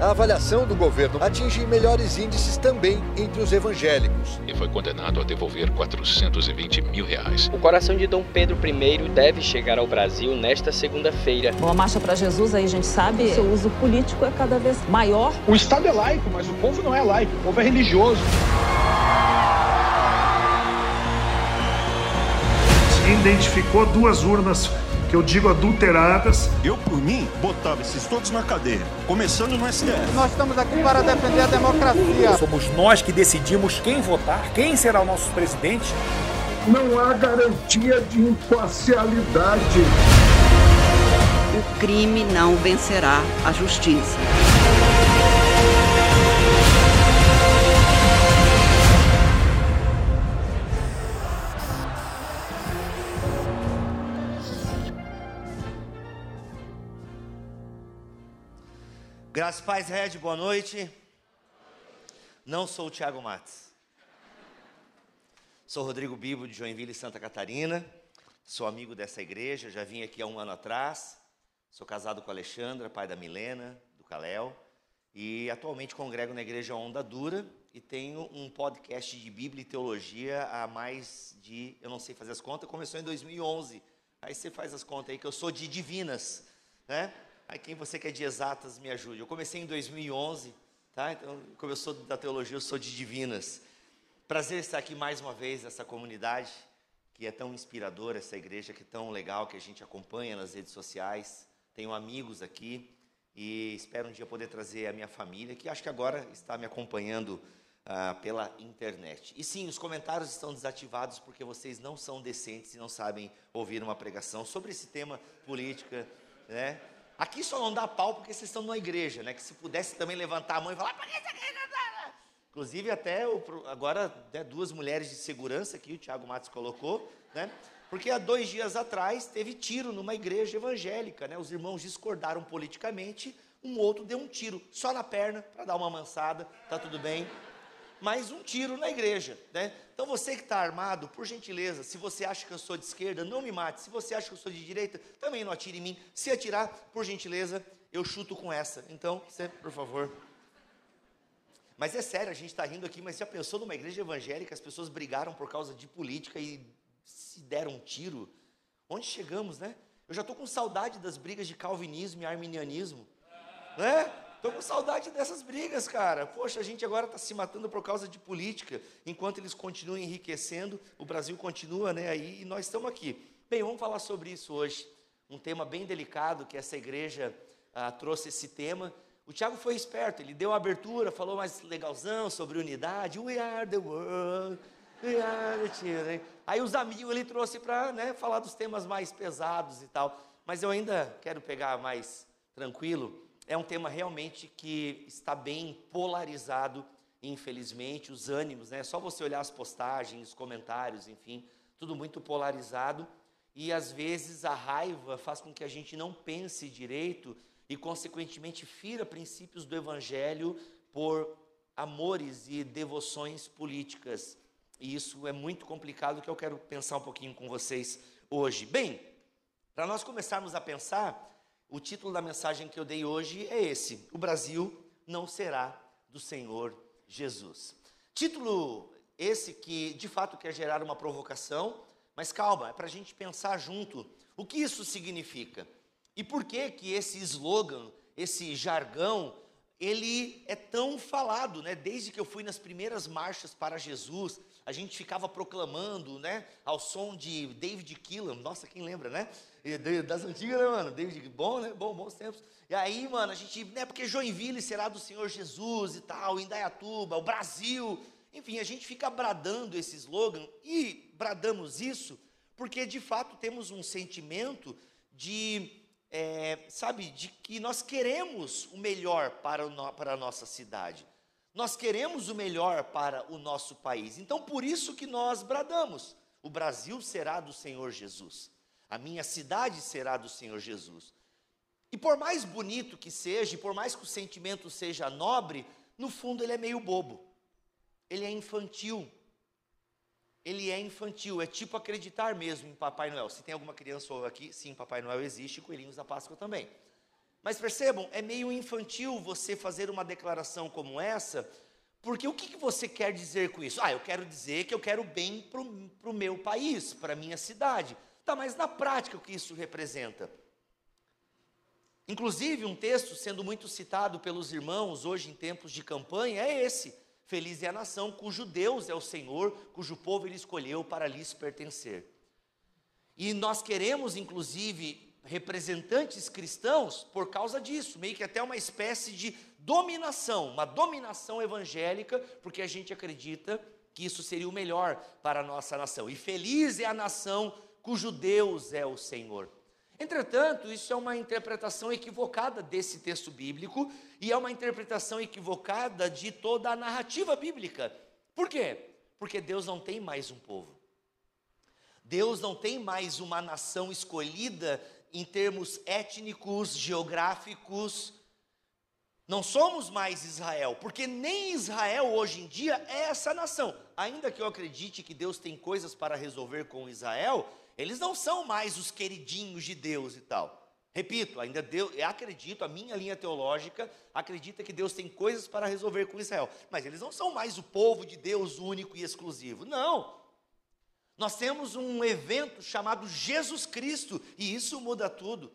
A avaliação do governo atinge melhores índices também entre os evangélicos. E foi condenado a devolver 420 mil reais. O coração de Dom Pedro I deve chegar ao Brasil nesta segunda-feira. Bom, a Marcha para Jesus aí a gente sabe, o seu uso político é cada vez maior. O Estado é laico, mas o povo não é laico, o povo é religioso. Se identificou duas urnas que eu digo adulteradas. Eu, por mim, botava esses todos na cadeia, começando no STF. Nós estamos aqui para defender a democracia. Somos nós que decidimos quem votar, quem será o nosso presidente. Não há garantia de imparcialidade. O crime não vencerá a justiça. Graças Paz Red, boa noite. Não sou o Thiago Matos. Sou Rodrigo Bibo de Joinville, Santa Catarina. Sou amigo dessa igreja, já vim aqui há um ano atrás. Sou casado com a Alexandra, pai da Milena, do Caléu. E atualmente congrego na igreja Onda Dura e tenho um podcast de Bíblia e Teologia há mais de, eu não sei fazer as contas, começou em 2011. Aí você faz as contas aí que eu sou de divinas, né? Aí quem você que é de exatas me ajude. Eu comecei em 2011, tá? Então, como eu sou da teologia, eu sou de divinas. Prazer estar aqui mais uma vez nessa comunidade que é tão inspiradora, essa igreja que é tão legal que a gente acompanha nas redes sociais. Tenho amigos aqui e espero um dia poder trazer a minha família, que acho que agora está me acompanhando ah, pela internet. E sim, os comentários estão desativados porque vocês não são decentes e não sabem ouvir uma pregação sobre esse tema política, né? Aqui só não dá pau porque vocês estão numa igreja, né? Que se pudesse também levantar a mão e falar, por que igreja tá Inclusive, até o, agora né, duas mulheres de segurança que o Tiago Matos colocou, né? Porque há dois dias atrás teve tiro numa igreja evangélica, né? Os irmãos discordaram politicamente, um outro deu um tiro só na perna para dar uma mansada, tá tudo bem mais um tiro na igreja, né? Então você que está armado, por gentileza, se você acha que eu sou de esquerda, não me mate. Se você acha que eu sou de direita, também não atire em mim. Se atirar, por gentileza, eu chuto com essa. Então, você, por favor. Mas é sério, a gente está rindo aqui, mas já pensou numa igreja evangélica, as pessoas brigaram por causa de política e se deram um tiro? Onde chegamos, né? Eu já estou com saudade das brigas de calvinismo e arminianismo, né? Estou com saudade dessas brigas, cara. Poxa, a gente agora está se matando por causa de política. Enquanto eles continuam enriquecendo, o Brasil continua né, aí e nós estamos aqui. Bem, vamos falar sobre isso hoje. Um tema bem delicado que essa igreja ah, trouxe esse tema. O Tiago foi esperto, ele deu a abertura, falou mais legalzão sobre unidade. We are the world, we are the children. Aí os amigos ele trouxe para né, falar dos temas mais pesados e tal. Mas eu ainda quero pegar mais tranquilo é um tema realmente que está bem polarizado, infelizmente, os ânimos, né? Só você olhar as postagens, os comentários, enfim, tudo muito polarizado. E às vezes a raiva faz com que a gente não pense direito e, consequentemente, fira princípios do evangelho por amores e devoções políticas. E isso é muito complicado que eu quero pensar um pouquinho com vocês hoje. Bem, para nós começarmos a pensar, o título da mensagem que eu dei hoje é esse: O Brasil não será do Senhor Jesus. Título esse que de fato quer gerar uma provocação, mas calma, é para a gente pensar junto o que isso significa e por que que esse slogan, esse jargão, ele é tão falado, né? Desde que eu fui nas primeiras marchas para Jesus, a gente ficava proclamando, né? Ao som de David Killam, nossa, quem lembra, né? Das antigas, né, mano? David, bom, né? Bom, bons tempos. E aí, mano, a gente, né? Porque Joinville será do Senhor Jesus e tal, Indaiatuba, o Brasil. Enfim, a gente fica bradando esse slogan e bradamos isso porque de fato temos um sentimento de, é, sabe, de que nós queremos o melhor para, o, para a nossa cidade. Nós queremos o melhor para o nosso país. Então, por isso que nós bradamos: o Brasil será do Senhor Jesus. A minha cidade será do Senhor Jesus. E por mais bonito que seja, e por mais que o sentimento seja nobre, no fundo ele é meio bobo. Ele é infantil. Ele é infantil, é tipo acreditar mesmo em Papai Noel. Se tem alguma criança aqui, sim, Papai Noel existe, coelhinhos da Páscoa também. Mas percebam, é meio infantil você fazer uma declaração como essa, porque o que, que você quer dizer com isso? Ah, eu quero dizer que eu quero bem para o meu país, para a minha cidade. Tá, mas na prática o que isso representa? Inclusive, um texto sendo muito citado pelos irmãos hoje em tempos de campanha é esse: Feliz é a nação cujo Deus é o Senhor, cujo povo ele escolheu para lhes pertencer. E nós queremos, inclusive, representantes cristãos por causa disso, meio que até uma espécie de dominação, uma dominação evangélica, porque a gente acredita que isso seria o melhor para a nossa nação. E feliz é a nação cujo Deus é o Senhor. Entretanto, isso é uma interpretação equivocada desse texto bíblico e é uma interpretação equivocada de toda a narrativa bíblica. Por quê? Porque Deus não tem mais um povo. Deus não tem mais uma nação escolhida em termos étnicos, geográficos. Não somos mais Israel, porque nem Israel hoje em dia é essa nação. Ainda que eu acredite que Deus tem coisas para resolver com Israel, eles não são mais os queridinhos de Deus e tal. Repito, ainda Deus, eu acredito, a minha linha teológica acredita que Deus tem coisas para resolver com Israel, mas eles não são mais o povo de Deus único e exclusivo. Não. Nós temos um evento chamado Jesus Cristo e isso muda tudo.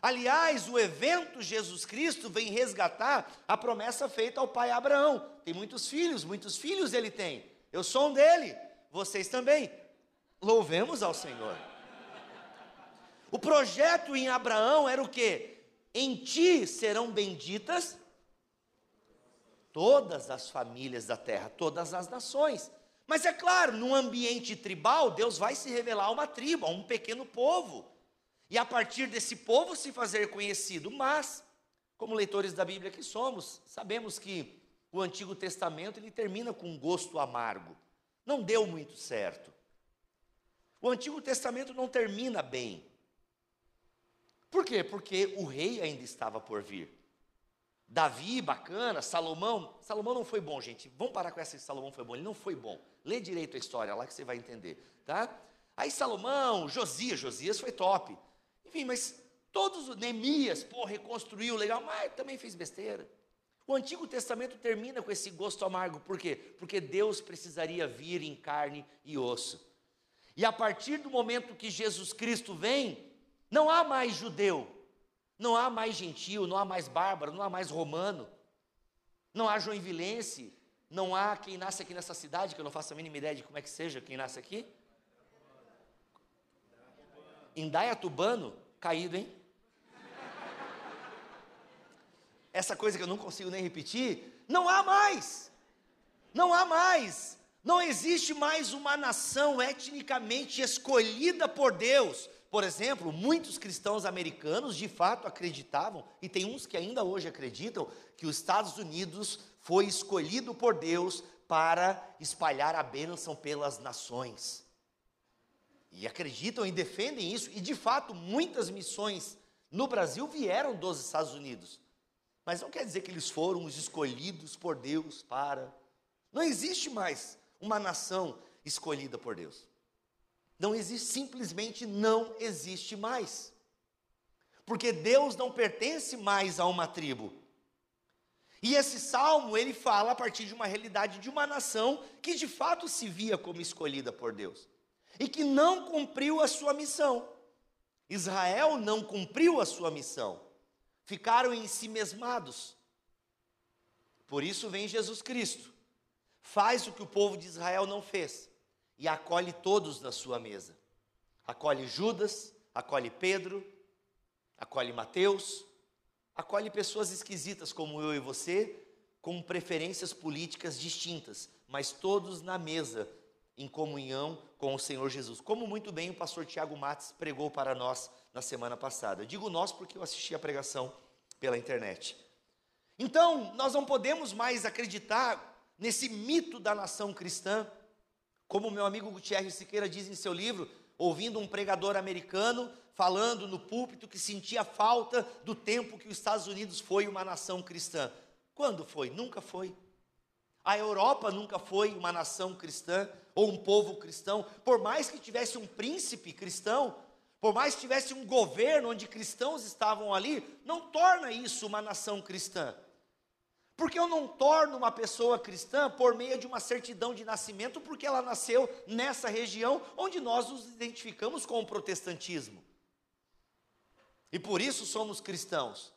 Aliás, o evento Jesus Cristo vem resgatar a promessa feita ao pai Abraão. Tem muitos filhos, muitos filhos ele tem. Eu sou um dele, vocês também. Louvemos ao Senhor. O projeto em Abraão era o que? Em ti serão benditas todas as famílias da terra, todas as nações. Mas é claro, num ambiente tribal, Deus vai se revelar a uma tribo, a um pequeno povo. E a partir desse povo se fazer conhecido. Mas, como leitores da Bíblia que somos, sabemos que o Antigo Testamento ele termina com um gosto amargo. Não deu muito certo. O Antigo Testamento não termina bem. Por quê? Porque o rei ainda estava por vir. Davi, bacana, Salomão. Salomão não foi bom, gente. Vamos parar com essa de Salomão foi bom. Ele não foi bom. Lê direito a história lá que você vai entender, tá? Aí Salomão, Josias, Josias foi top. Enfim, mas todos os Neemias, pô, reconstruiu legal, mas também fez besteira. O Antigo Testamento termina com esse gosto amargo, por quê? Porque Deus precisaria vir em carne e osso. E a partir do momento que Jesus Cristo vem, não há mais judeu, não há mais gentil, não há mais bárbaro, não há mais romano, não há joinvilense, não há quem nasce aqui nessa cidade, que eu não faço a mínima ideia de como é que seja quem nasce aqui. Indaiatubano, caído, hein? Essa coisa que eu não consigo nem repetir, não há mais. Não há mais. Não existe mais uma nação etnicamente escolhida por Deus por exemplo, muitos cristãos americanos de fato acreditavam, e tem uns que ainda hoje acreditam, que os Estados Unidos foi escolhido por Deus para espalhar a bênção pelas nações. E acreditam e defendem isso, e de fato muitas missões no Brasil vieram dos Estados Unidos. Mas não quer dizer que eles foram os escolhidos por Deus para. Não existe mais uma nação escolhida por Deus. Não existe, simplesmente não existe mais. Porque Deus não pertence mais a uma tribo. E esse salmo, ele fala a partir de uma realidade de uma nação que de fato se via como escolhida por Deus e que não cumpriu a sua missão. Israel não cumpriu a sua missão. Ficaram em si mesmados. Por isso vem Jesus Cristo. Faz o que o povo de Israel não fez e acolhe todos na sua mesa. Acolhe Judas, acolhe Pedro, acolhe Mateus, acolhe pessoas esquisitas como eu e você, com preferências políticas distintas, mas todos na mesa, em comunhão com o Senhor Jesus. Como muito bem o pastor Tiago Matos pregou para nós na semana passada. Digo nós porque eu assisti a pregação pela internet. Então, nós não podemos mais acreditar nesse mito da nação cristã como meu amigo Gutierrez Siqueira diz em seu livro, ouvindo um pregador americano falando no púlpito que sentia falta do tempo que os Estados Unidos foi uma nação cristã. Quando foi? Nunca foi. A Europa nunca foi uma nação cristã ou um povo cristão, por mais que tivesse um príncipe cristão, por mais que tivesse um governo onde cristãos estavam ali, não torna isso uma nação cristã. Porque eu não torno uma pessoa cristã por meio de uma certidão de nascimento, porque ela nasceu nessa região onde nós nos identificamos com o protestantismo. E por isso somos cristãos.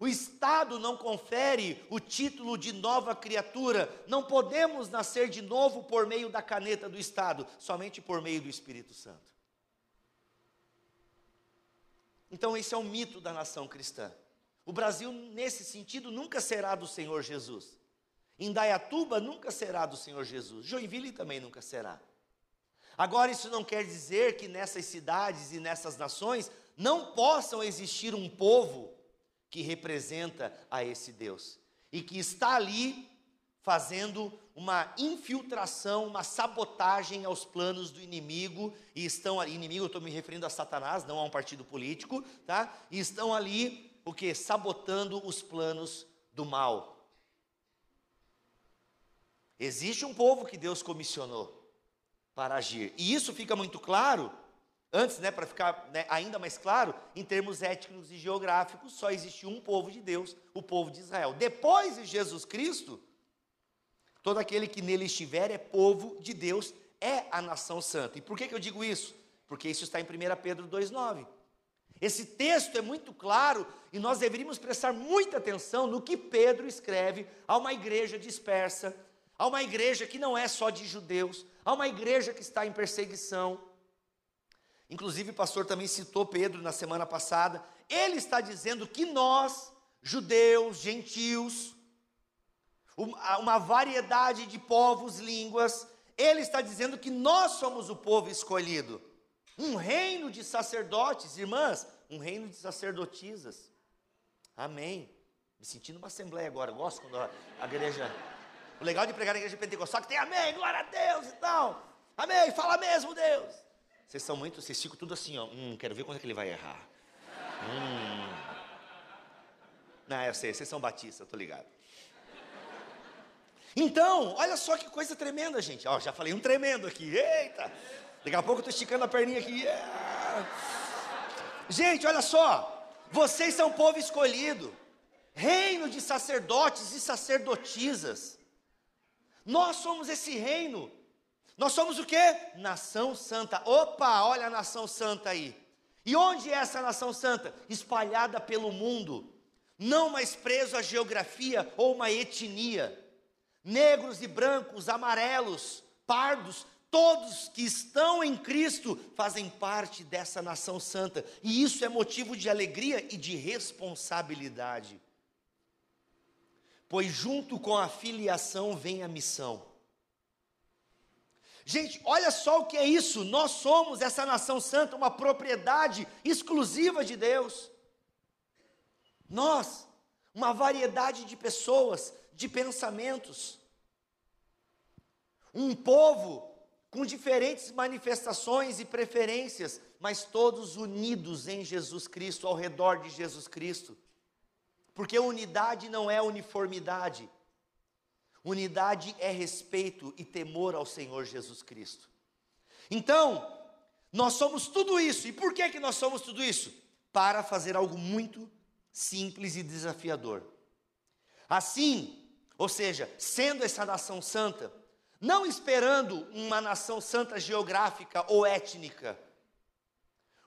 O Estado não confere o título de nova criatura. Não podemos nascer de novo por meio da caneta do Estado, somente por meio do Espírito Santo. Então, esse é o mito da nação cristã. O Brasil, nesse sentido, nunca será do Senhor Jesus. Indaiatuba nunca será do Senhor Jesus. Joinville também nunca será. Agora, isso não quer dizer que nessas cidades e nessas nações não possam existir um povo que representa a esse Deus e que está ali fazendo uma infiltração, uma sabotagem aos planos do inimigo, e estão ali, inimigo, eu estou me referindo a Satanás, não a um partido político, tá? E estão ali o que? Sabotando os planos do mal. Existe um povo que Deus comissionou para agir. E isso fica muito claro, antes, né, para ficar né, ainda mais claro, em termos étnicos e geográficos, só existe um povo de Deus, o povo de Israel. Depois de Jesus Cristo, todo aquele que nele estiver é povo de Deus, é a nação santa. E por que, que eu digo isso? Porque isso está em 1 Pedro 2,9. Esse texto é muito claro e nós deveríamos prestar muita atenção no que Pedro escreve a uma igreja dispersa, a uma igreja que não é só de judeus, a uma igreja que está em perseguição. Inclusive, o pastor também citou Pedro na semana passada. Ele está dizendo que nós, judeus, gentios, uma variedade de povos, línguas, ele está dizendo que nós somos o povo escolhido um reino de sacerdotes, irmãs, um reino de sacerdotisas. Amém. Me sentindo uma assembleia agora, gosto quando a, a igreja. O legal de pregar na igreja pentecostal é que tem amém, glória a Deus e tal. Amém, fala mesmo, Deus. Vocês são muito, vocês ficam tudo assim, ó. Hum, quero ver quando é que ele vai errar. Hum. Não, eu sei, vocês são batistas, eu tô ligado. Então, olha só que coisa tremenda, gente. Ó, já falei um tremendo aqui. Eita! Daqui a pouco eu estou esticando a perninha aqui. Gente, olha só. Vocês são povo escolhido, reino de sacerdotes e sacerdotisas. Nós somos esse reino. Nós somos o que? Nação santa. Opa, olha a nação santa aí. E onde é essa nação santa? Espalhada pelo mundo. Não mais preso à geografia ou uma etnia. Negros e brancos, amarelos, pardos, Todos que estão em Cristo fazem parte dessa nação santa, e isso é motivo de alegria e de responsabilidade. Pois junto com a filiação vem a missão. Gente, olha só o que é isso. Nós somos essa nação santa, uma propriedade exclusiva de Deus. Nós, uma variedade de pessoas, de pensamentos. Um povo com diferentes manifestações e preferências, mas todos unidos em Jesus Cristo, ao redor de Jesus Cristo. Porque unidade não é uniformidade. Unidade é respeito e temor ao Senhor Jesus Cristo. Então, nós somos tudo isso. E por que que nós somos tudo isso? Para fazer algo muito simples e desafiador. Assim, ou seja, sendo essa nação santa, não esperando uma nação santa geográfica ou étnica,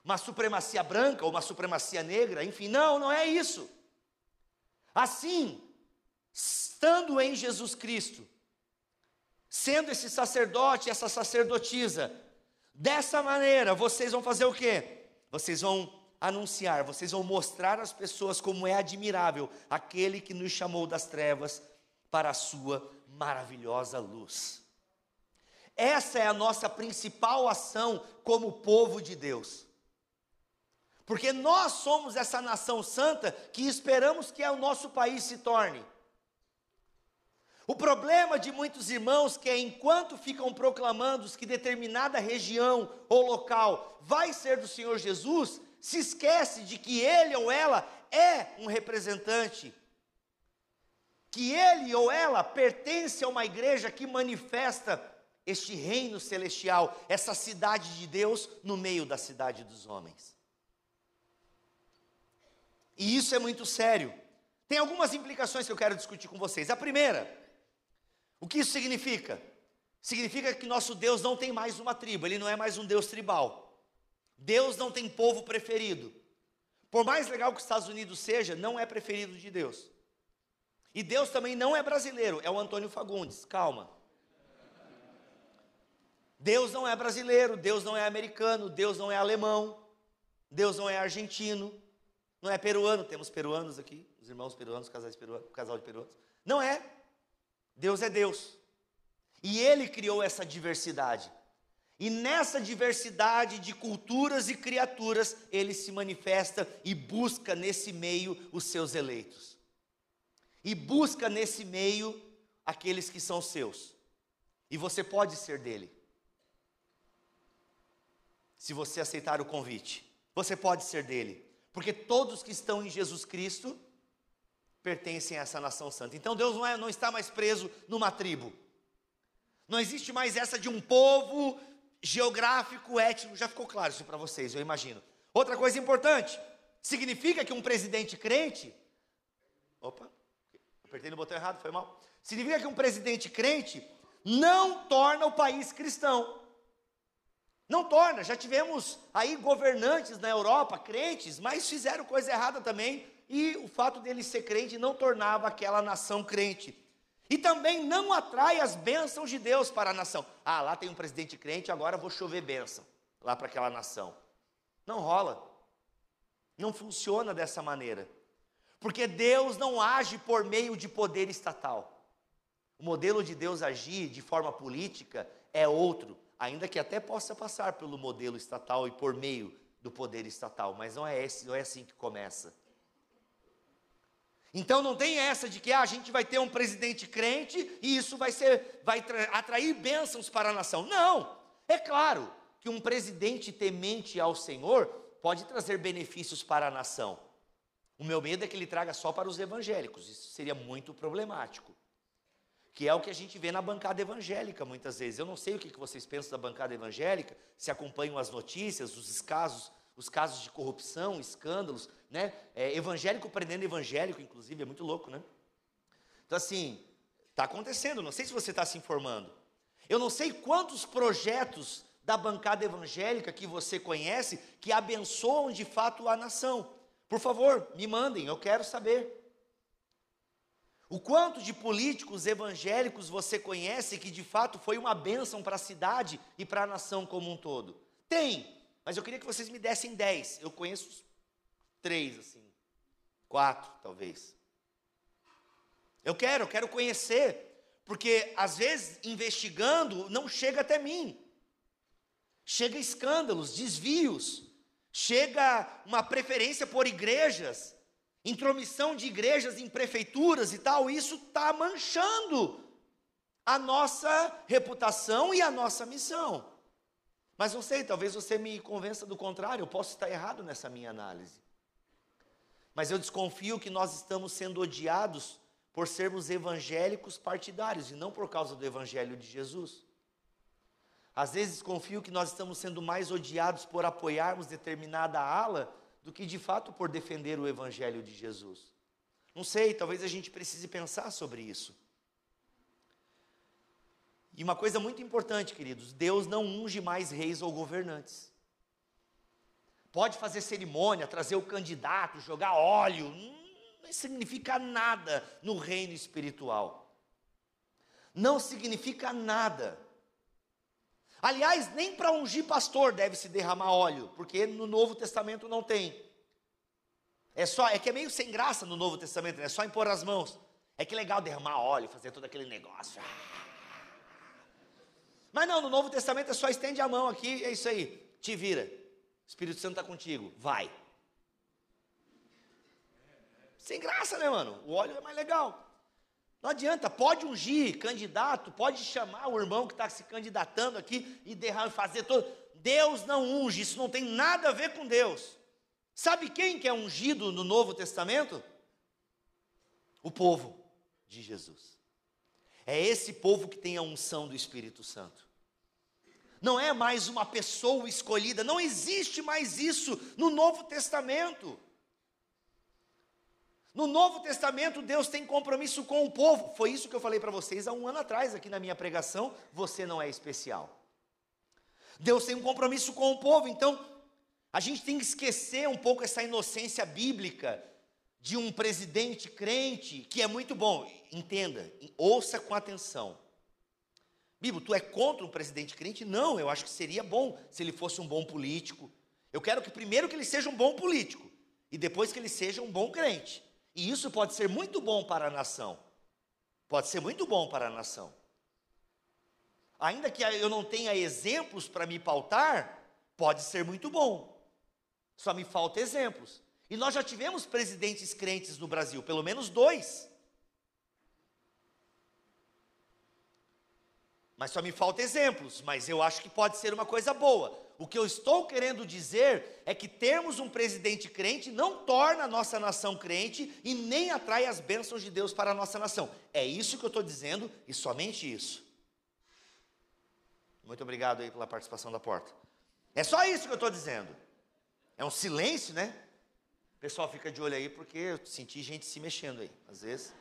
uma supremacia branca ou uma supremacia negra, enfim, não, não é isso. Assim, estando em Jesus Cristo, sendo esse sacerdote, essa sacerdotisa, dessa maneira, vocês vão fazer o quê? Vocês vão anunciar, vocês vão mostrar às pessoas como é admirável aquele que nos chamou das trevas para a sua maravilhosa luz. Essa é a nossa principal ação como povo de Deus. Porque nós somos essa nação santa que esperamos que o nosso país se torne. O problema de muitos irmãos que é enquanto ficam proclamando que determinada região ou local vai ser do Senhor Jesus, se esquece de que ele ou ela é um representante, que ele ou ela pertence a uma igreja que manifesta este reino celestial, essa cidade de Deus no meio da cidade dos homens. E isso é muito sério. Tem algumas implicações que eu quero discutir com vocês. A primeira, o que isso significa? Significa que nosso Deus não tem mais uma tribo, ele não é mais um Deus tribal. Deus não tem povo preferido. Por mais legal que os Estados Unidos seja, não é preferido de Deus. E Deus também não é brasileiro, é o Antônio Fagundes. Calma. Deus não é brasileiro, Deus não é americano, Deus não é alemão, Deus não é argentino, não é peruano, temos peruanos aqui, os irmãos peruanos, casais peruanos, casal de peruanos. Não é. Deus é Deus. E ele criou essa diversidade. E nessa diversidade de culturas e criaturas, ele se manifesta e busca nesse meio os seus eleitos. E busca nesse meio aqueles que são seus. E você pode ser dele se você aceitar o convite. Você pode ser dele, porque todos que estão em Jesus Cristo pertencem a essa nação santa. Então Deus não, é, não está mais preso numa tribo. Não existe mais essa de um povo geográfico, étnico. Já ficou claro isso para vocês, eu imagino. Outra coisa importante: significa que um presidente crente. Opa, apertei no botão errado, foi mal. Significa que um presidente crente não torna o país cristão. Não torna, já tivemos aí governantes na Europa, crentes, mas fizeram coisa errada também, e o fato dele ser crente não tornava aquela nação crente. E também não atrai as bênçãos de Deus para a nação. Ah, lá tem um presidente crente, agora vou chover bênção lá para aquela nação. Não rola. Não funciona dessa maneira. Porque Deus não age por meio de poder estatal. O modelo de Deus agir de forma política é outro ainda que até possa passar pelo modelo estatal e por meio do poder estatal, mas não é, esse, não é assim que começa. Então não tem essa de que ah, a gente vai ter um presidente crente e isso vai ser vai atrair bênçãos para a nação. Não. É claro que um presidente temente ao Senhor pode trazer benefícios para a nação. O meu medo é que ele traga só para os evangélicos. Isso seria muito problemático que é o que a gente vê na bancada evangélica muitas vezes. Eu não sei o que vocês pensam da bancada evangélica, se acompanham as notícias, os casos, os casos de corrupção, escândalos, né? É, evangélico prendendo evangélico, inclusive, é muito louco, né? Então, assim, está acontecendo, não sei se você está se informando. Eu não sei quantos projetos da bancada evangélica que você conhece que abençoam de fato a nação. Por favor, me mandem, eu quero saber. O quanto de políticos evangélicos você conhece que de fato foi uma bênção para a cidade e para a nação como um todo? Tem, mas eu queria que vocês me dessem dez. Eu conheço três, assim, quatro, talvez. Eu quero, eu quero conhecer, porque às vezes investigando não chega até mim. Chega escândalos, desvios, chega uma preferência por igrejas intromissão de igrejas em prefeituras e tal, isso está manchando a nossa reputação e a nossa missão. Mas não sei, talvez você me convença do contrário, eu posso estar errado nessa minha análise. Mas eu desconfio que nós estamos sendo odiados por sermos evangélicos partidários e não por causa do evangelho de Jesus. Às vezes desconfio que nós estamos sendo mais odiados por apoiarmos determinada ala do que de fato por defender o Evangelho de Jesus. Não sei, talvez a gente precise pensar sobre isso. E uma coisa muito importante, queridos: Deus não unge mais reis ou governantes. Pode fazer cerimônia, trazer o candidato, jogar óleo, não significa nada no reino espiritual. Não significa nada. Aliás, nem para ungir pastor deve se derramar óleo, porque no Novo Testamento não tem. É só, é que é meio sem graça no Novo Testamento, né? é só impor as mãos. É que legal derramar óleo, fazer todo aquele negócio. Mas não, no Novo Testamento é só estende a mão aqui, é isso aí. Te vira. Espírito Santo está contigo. Vai. Sem graça, né, mano? O óleo é mais legal. Não adianta, pode ungir candidato, pode chamar o irmão que está se candidatando aqui e derramar, fazer todo. Deus não unge, isso não tem nada a ver com Deus. Sabe quem que é ungido no Novo Testamento? O povo de Jesus. É esse povo que tem a unção do Espírito Santo. não é mais uma pessoa escolhida, não existe mais isso no Novo Testamento. No Novo Testamento, Deus tem compromisso com o povo. Foi isso que eu falei para vocês há um ano atrás, aqui na minha pregação. Você não é especial. Deus tem um compromisso com o povo, então a gente tem que esquecer um pouco essa inocência bíblica de um presidente crente, que é muito bom. Entenda, ouça com atenção. Bíblia, tu é contra um presidente crente? Não, eu acho que seria bom se ele fosse um bom político. Eu quero que primeiro que ele seja um bom político e depois que ele seja um bom crente. E isso pode ser muito bom para a nação. Pode ser muito bom para a nação. Ainda que eu não tenha exemplos para me pautar, pode ser muito bom. Só me falta exemplos. E nós já tivemos presidentes crentes no Brasil, pelo menos dois. Mas só me falta exemplos, mas eu acho que pode ser uma coisa boa. O que eu estou querendo dizer é que termos um presidente crente não torna a nossa nação crente e nem atrai as bênçãos de Deus para a nossa nação. É isso que eu estou dizendo e somente isso. Muito obrigado aí pela participação da porta. É só isso que eu estou dizendo. É um silêncio, né? O pessoal fica de olho aí porque eu senti gente se mexendo aí, às vezes.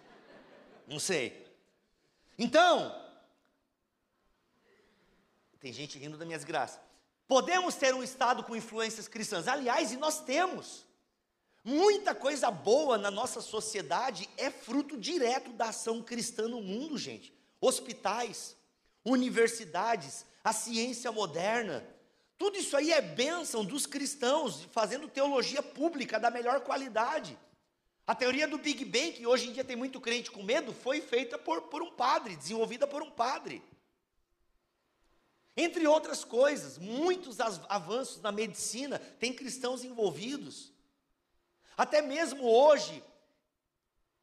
Não sei. Então, tem gente rindo das minhas graças. Podemos ter um Estado com influências cristãs. Aliás, e nós temos. Muita coisa boa na nossa sociedade é fruto direto da ação cristã no mundo, gente. Hospitais, universidades, a ciência moderna. Tudo isso aí é bênção dos cristãos, fazendo teologia pública da melhor qualidade. A teoria do Big Bang, que hoje em dia tem muito crente com medo, foi feita por, por um padre, desenvolvida por um padre. Entre outras coisas, muitos avanços na medicina têm cristãos envolvidos. Até mesmo hoje,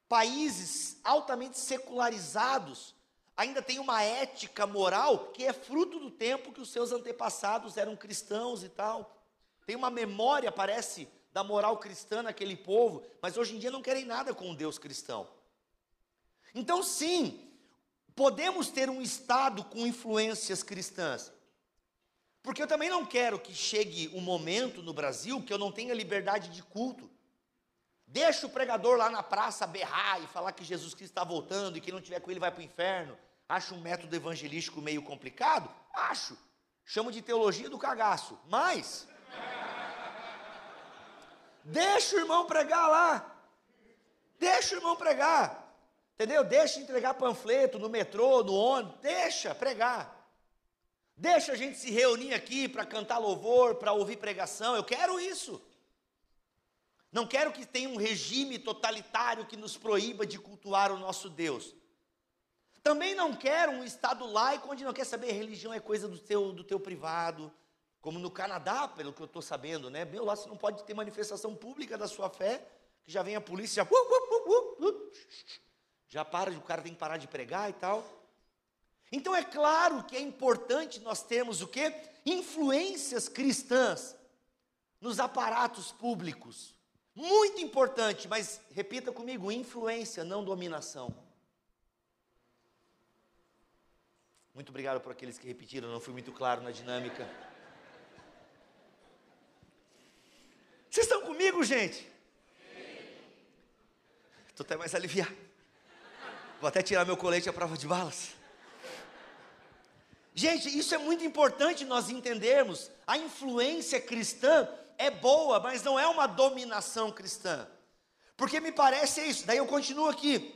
países altamente secularizados ainda têm uma ética moral que é fruto do tempo que os seus antepassados eram cristãos e tal. Tem uma memória, parece, da moral cristã naquele povo, mas hoje em dia não querem nada com o Deus cristão. Então, sim, podemos ter um Estado com influências cristãs. Porque eu também não quero que chegue um momento no Brasil que eu não tenha liberdade de culto. Deixa o pregador lá na praça berrar e falar que Jesus Cristo está voltando e quem não tiver com ele vai para o inferno. Acho um método evangelístico meio complicado? Acho. Chamo de teologia do cagaço. Mas. Deixa o irmão pregar lá. Deixa o irmão pregar. Entendeu? Deixa entregar panfleto no metrô, no ônibus, deixa pregar. Deixa a gente se reunir aqui para cantar louvor, para ouvir pregação. Eu quero isso. Não quero que tenha um regime totalitário que nos proíba de cultuar o nosso Deus. Também não quero um Estado laico onde não quer saber religião é coisa do teu, do teu privado. Como no Canadá, pelo que eu estou sabendo, né? Meu, lá você não pode ter manifestação pública da sua fé, que já vem a polícia, já, uh, uh, uh, já para, o cara tem que parar de pregar e tal. Então é claro que é importante nós termos o quê? Influências cristãs nos aparatos públicos. Muito importante, mas repita comigo, influência, não dominação. Muito obrigado por aqueles que repetiram, não fui muito claro na dinâmica. Vocês estão comigo, gente? Estou até mais aliviado. Vou até tirar meu colete à prova de balas. Gente, isso é muito importante nós entendermos. A influência cristã é boa, mas não é uma dominação cristã. Porque me parece isso. Daí eu continuo aqui.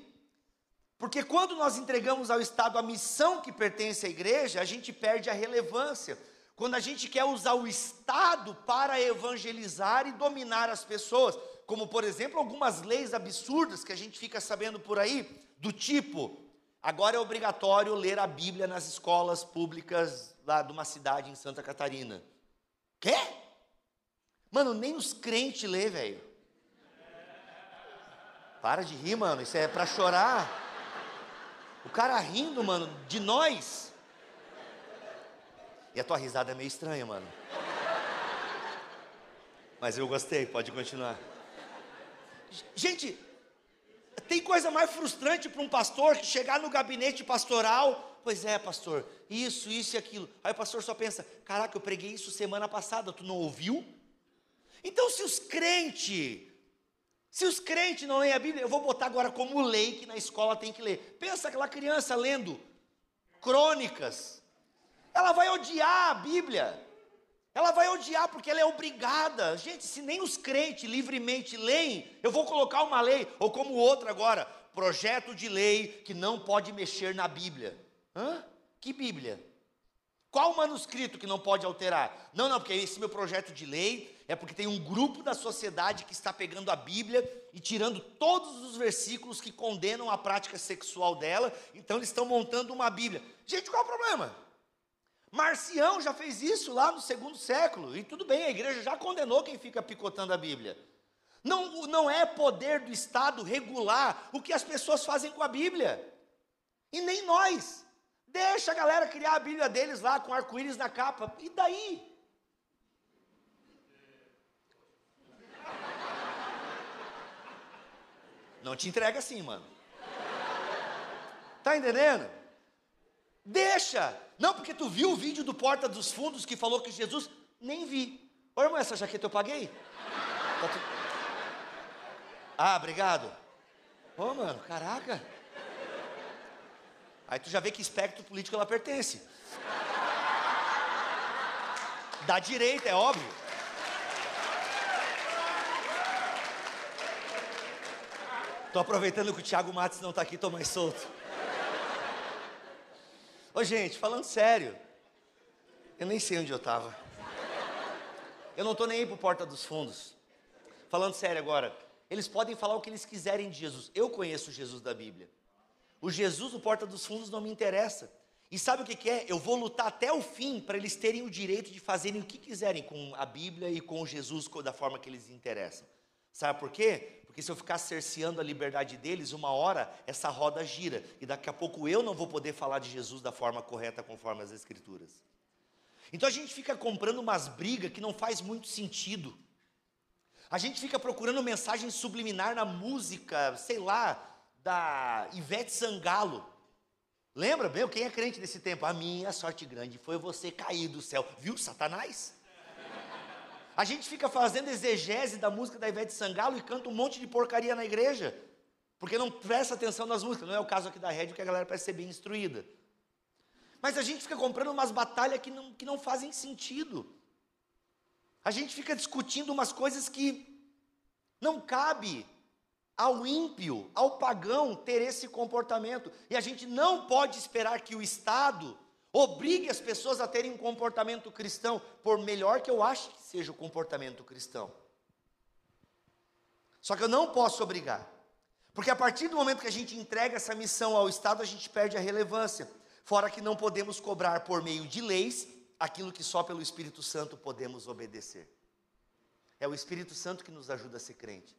Porque quando nós entregamos ao Estado a missão que pertence à igreja, a gente perde a relevância. Quando a gente quer usar o Estado para evangelizar e dominar as pessoas, como por exemplo algumas leis absurdas que a gente fica sabendo por aí, do tipo, agora é obrigatório ler a Bíblia nas escolas públicas lá de uma cidade em Santa Catarina. Quê? Mano, nem os crentes lê, velho. Para de rir, mano, isso é para chorar. O cara rindo, mano, de nós. E a tua risada é meio estranha, mano. Mas eu gostei, pode continuar. Gente, tem coisa mais frustrante para um pastor que chegar no gabinete pastoral Pois é, pastor, isso, isso e aquilo. Aí o pastor só pensa: caraca, eu preguei isso semana passada, tu não ouviu? Então, se os crentes, se os crentes não leem a Bíblia, eu vou botar agora como lei que na escola tem que ler. Pensa aquela criança lendo crônicas, ela vai odiar a Bíblia. Ela vai odiar porque ela é obrigada. Gente, se nem os crentes livremente leem, eu vou colocar uma lei, ou como outra agora, projeto de lei que não pode mexer na Bíblia. Hã? Que Bíblia? Qual manuscrito que não pode alterar? Não, não, porque esse meu projeto de lei é porque tem um grupo da sociedade que está pegando a Bíblia e tirando todos os versículos que condenam a prática sexual dela, então eles estão montando uma Bíblia. Gente, qual é o problema? Marcião já fez isso lá no segundo século, e tudo bem, a igreja já condenou quem fica picotando a Bíblia. Não, não é poder do Estado regular o que as pessoas fazem com a Bíblia, e nem nós. Deixa a galera criar a Bíblia deles lá com arco-íris na capa, e daí? Não te entrega assim, mano. Tá entendendo? Deixa! Não, porque tu viu o vídeo do Porta dos Fundos que falou que Jesus. Nem vi. Ô irmão, essa jaqueta eu paguei? Tá tu... Ah, obrigado. Ô, mano, caraca. Aí tu já vê que espectro político ela pertence. Da direita, é óbvio. Tô aproveitando que o Thiago Matos não tá aqui, tô mais solto. Ô gente, falando sério, eu nem sei onde eu estava. Eu não estou nem aí para Porta dos Fundos. Falando sério agora, eles podem falar o que eles quiserem de Jesus. Eu conheço o Jesus da Bíblia. O Jesus do Porta dos Fundos não me interessa. E sabe o que, que é? Eu vou lutar até o fim para eles terem o direito de fazerem o que quiserem com a Bíblia e com Jesus da forma que eles interessam. Sabe por quê? Porque se eu ficar cerceando a liberdade deles, uma hora essa roda gira e daqui a pouco eu não vou poder falar de Jesus da forma correta conforme as escrituras. Então a gente fica comprando umas brigas que não faz muito sentido. A gente fica procurando mensagem subliminar na música, sei lá, da Ivete Sangalo. Lembra, bem, quem é crente nesse tempo? A minha sorte grande foi você cair do céu. Viu, Satanás? A gente fica fazendo exegese da música da Ivete Sangalo e canta um monte de porcaria na igreja, porque não presta atenção nas músicas. Não é o caso aqui da Rede, que a galera parece ser bem instruída. Mas a gente fica comprando umas batalhas que não, que não fazem sentido. A gente fica discutindo umas coisas que não cabe ao ímpio, ao pagão ter esse comportamento. E a gente não pode esperar que o Estado Obrigue as pessoas a terem um comportamento cristão, por melhor que eu ache que seja o comportamento cristão. Só que eu não posso obrigar. Porque a partir do momento que a gente entrega essa missão ao Estado, a gente perde a relevância. Fora que não podemos cobrar por meio de leis aquilo que só pelo Espírito Santo podemos obedecer. É o Espírito Santo que nos ajuda a ser crente.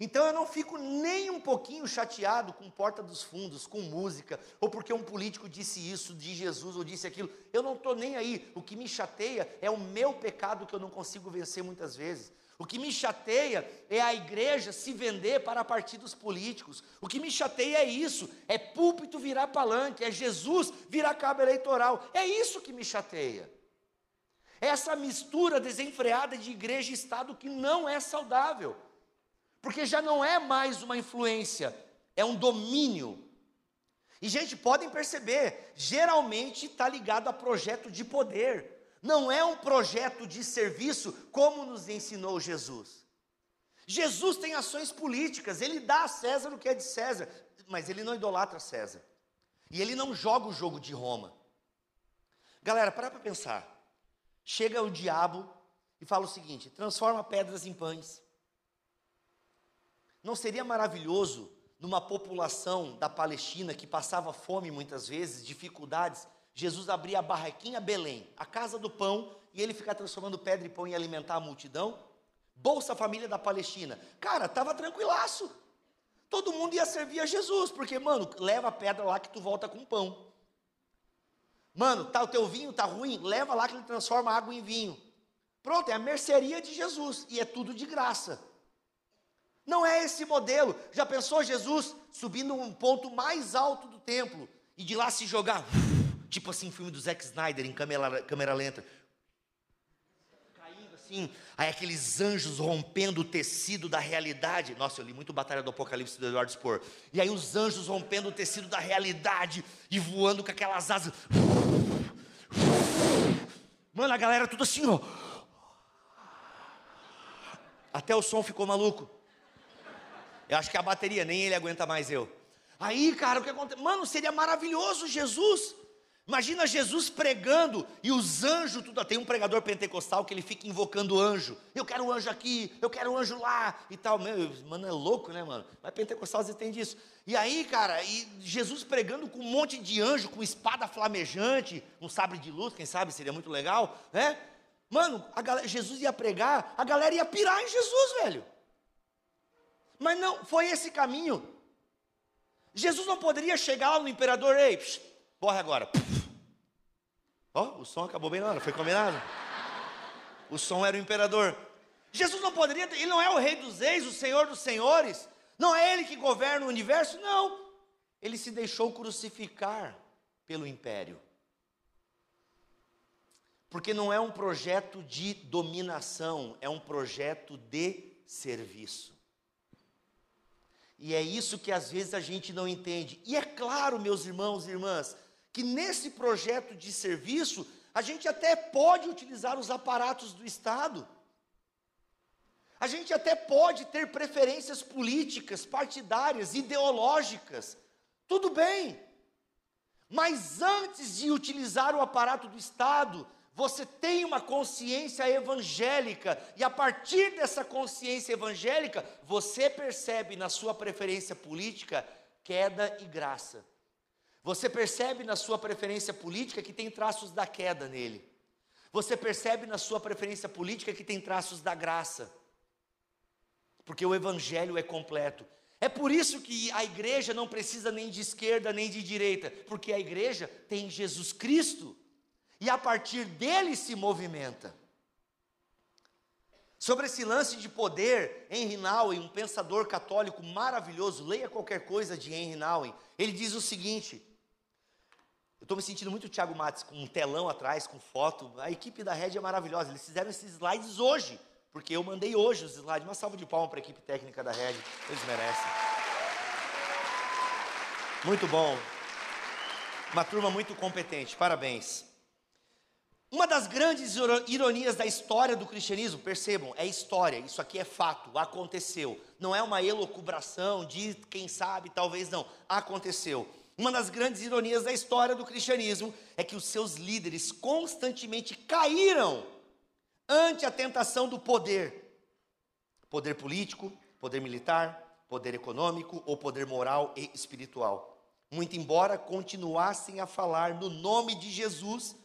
Então eu não fico nem um pouquinho chateado com Porta dos Fundos, com música, ou porque um político disse isso de Jesus ou disse aquilo. Eu não estou nem aí. O que me chateia é o meu pecado que eu não consigo vencer muitas vezes. O que me chateia é a igreja se vender para partidos políticos. O que me chateia é isso: é púlpito virar palanque, é Jesus virar cabo eleitoral. É isso que me chateia. Essa mistura desenfreada de igreja e Estado que não é saudável. Porque já não é mais uma influência, é um domínio. E, gente, podem perceber, geralmente está ligado a projeto de poder, não é um projeto de serviço, como nos ensinou Jesus. Jesus tem ações políticas, ele dá a César o que é de César, mas ele não idolatra César. E ele não joga o jogo de Roma. Galera, para para pensar. Chega o diabo e fala o seguinte: transforma pedras em pães. Não seria maravilhoso numa população da Palestina que passava fome muitas vezes, dificuldades, Jesus abrir a barraquinha Belém, a casa do pão, e ele ficar transformando pedra e pão e alimentar a multidão? Bolsa Família da Palestina. Cara, tava tranquilaço. Todo mundo ia servir a Jesus, porque, mano, leva a pedra lá que tu volta com pão. Mano, tá, o teu vinho tá ruim? Leva lá que ele transforma água em vinho. Pronto, é a mercearia de Jesus e é tudo de graça. Não é esse modelo. Já pensou Jesus subindo um ponto mais alto do templo e de lá se jogar tipo assim, filme do Zack Snyder em câmera, câmera lenta. Caindo assim, aí aqueles anjos rompendo o tecido da realidade. Nossa, eu li muito Batalha do Apocalipse do Eduardo Spor. E aí os anjos rompendo o tecido da realidade e voando com aquelas asas. Mano, a galera tudo assim, ó. Até o som ficou maluco. Eu acho que a bateria, nem ele aguenta mais eu. Aí, cara, o que acontece? Mano, seria maravilhoso Jesus. Imagina Jesus pregando e os anjos, tudo. Tem um pregador pentecostal que ele fica invocando anjo. Eu quero um anjo aqui, eu quero um anjo lá e tal. Meu, mano, é louco, né, mano? Mas pentecostal vezes tem disso. E aí, cara, e Jesus pregando com um monte de anjo, com espada flamejante, um sabre de luz, quem sabe seria muito legal, né? Mano, galera, Jesus ia pregar, a galera ia pirar em Jesus, velho. Mas não, foi esse caminho. Jesus não poderia chegar lá no imperador, ei, psh, corre agora. Ó, oh, o som acabou bem na hora, foi combinado? O som era o imperador. Jesus não poderia, ele não é o rei dos reis, o senhor dos senhores. Não é ele que governa o universo, não. Ele se deixou crucificar pelo império. Porque não é um projeto de dominação, é um projeto de serviço. E é isso que às vezes a gente não entende. E é claro, meus irmãos e irmãs, que nesse projeto de serviço, a gente até pode utilizar os aparatos do Estado. A gente até pode ter preferências políticas, partidárias, ideológicas. Tudo bem. Mas antes de utilizar o aparato do Estado, você tem uma consciência evangélica, e a partir dessa consciência evangélica, você percebe na sua preferência política queda e graça. Você percebe na sua preferência política que tem traços da queda nele. Você percebe na sua preferência política que tem traços da graça. Porque o evangelho é completo. É por isso que a igreja não precisa nem de esquerda nem de direita, porque a igreja tem Jesus Cristo e a partir dele se movimenta. Sobre esse lance de poder, Henry Nouwen, um pensador católico maravilhoso, leia qualquer coisa de Henry Nouwen, ele diz o seguinte, eu estou me sentindo muito Thiago Matos, com um telão atrás, com foto, a equipe da Red é maravilhosa, eles fizeram esses slides hoje, porque eu mandei hoje os slides, uma salva de palmas para a equipe técnica da Red, eles merecem. Muito bom, uma turma muito competente, parabéns. Uma das grandes ironias da história do cristianismo, percebam, é história, isso aqui é fato, aconteceu. Não é uma elocubração de quem sabe, talvez não, aconteceu. Uma das grandes ironias da história do cristianismo é que os seus líderes constantemente caíram ante a tentação do poder. Poder político, poder militar, poder econômico ou poder moral e espiritual. Muito embora continuassem a falar no nome de Jesus,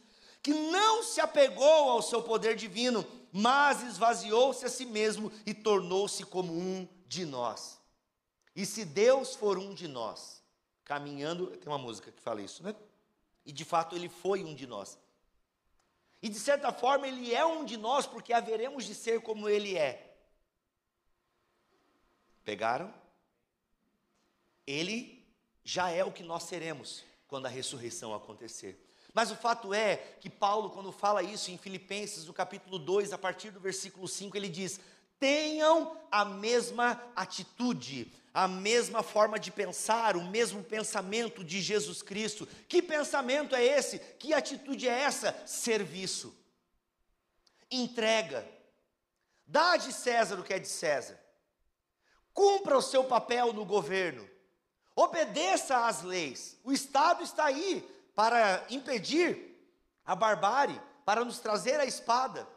que não se apegou ao seu poder divino, mas esvaziou-se a si mesmo e tornou-se como um de nós. E se Deus for um de nós, caminhando, tem uma música que fala isso, né? E de fato ele foi um de nós. E de certa forma ele é um de nós porque haveremos de ser como ele é. Pegaram? Ele já é o que nós seremos quando a ressurreição acontecer. Mas o fato é que Paulo, quando fala isso em Filipenses, no capítulo 2, a partir do versículo 5, ele diz: tenham a mesma atitude, a mesma forma de pensar, o mesmo pensamento de Jesus Cristo. Que pensamento é esse? Que atitude é essa? Serviço, entrega, dá de César o que é de César, cumpra o seu papel no governo, obedeça às leis, o Estado está aí para impedir a barbárie, para nos trazer a espada.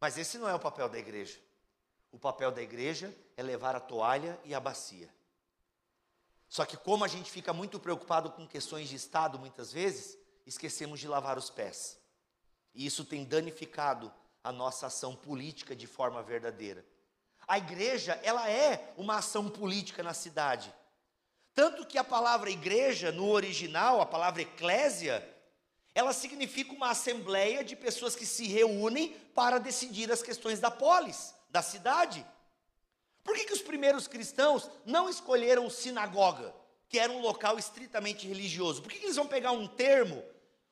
Mas esse não é o papel da igreja. O papel da igreja é levar a toalha e a bacia. Só que, como a gente fica muito preocupado com questões de Estado muitas vezes, esquecemos de lavar os pés. E isso tem danificado a nossa ação política de forma verdadeira. A igreja, ela é uma ação política na cidade. Tanto que a palavra igreja, no original, a palavra eclésia, ela significa uma assembleia de pessoas que se reúnem para decidir as questões da polis, da cidade. Por que, que os primeiros cristãos não escolheram sinagoga, que era um local estritamente religioso? Por que, que eles vão pegar um termo,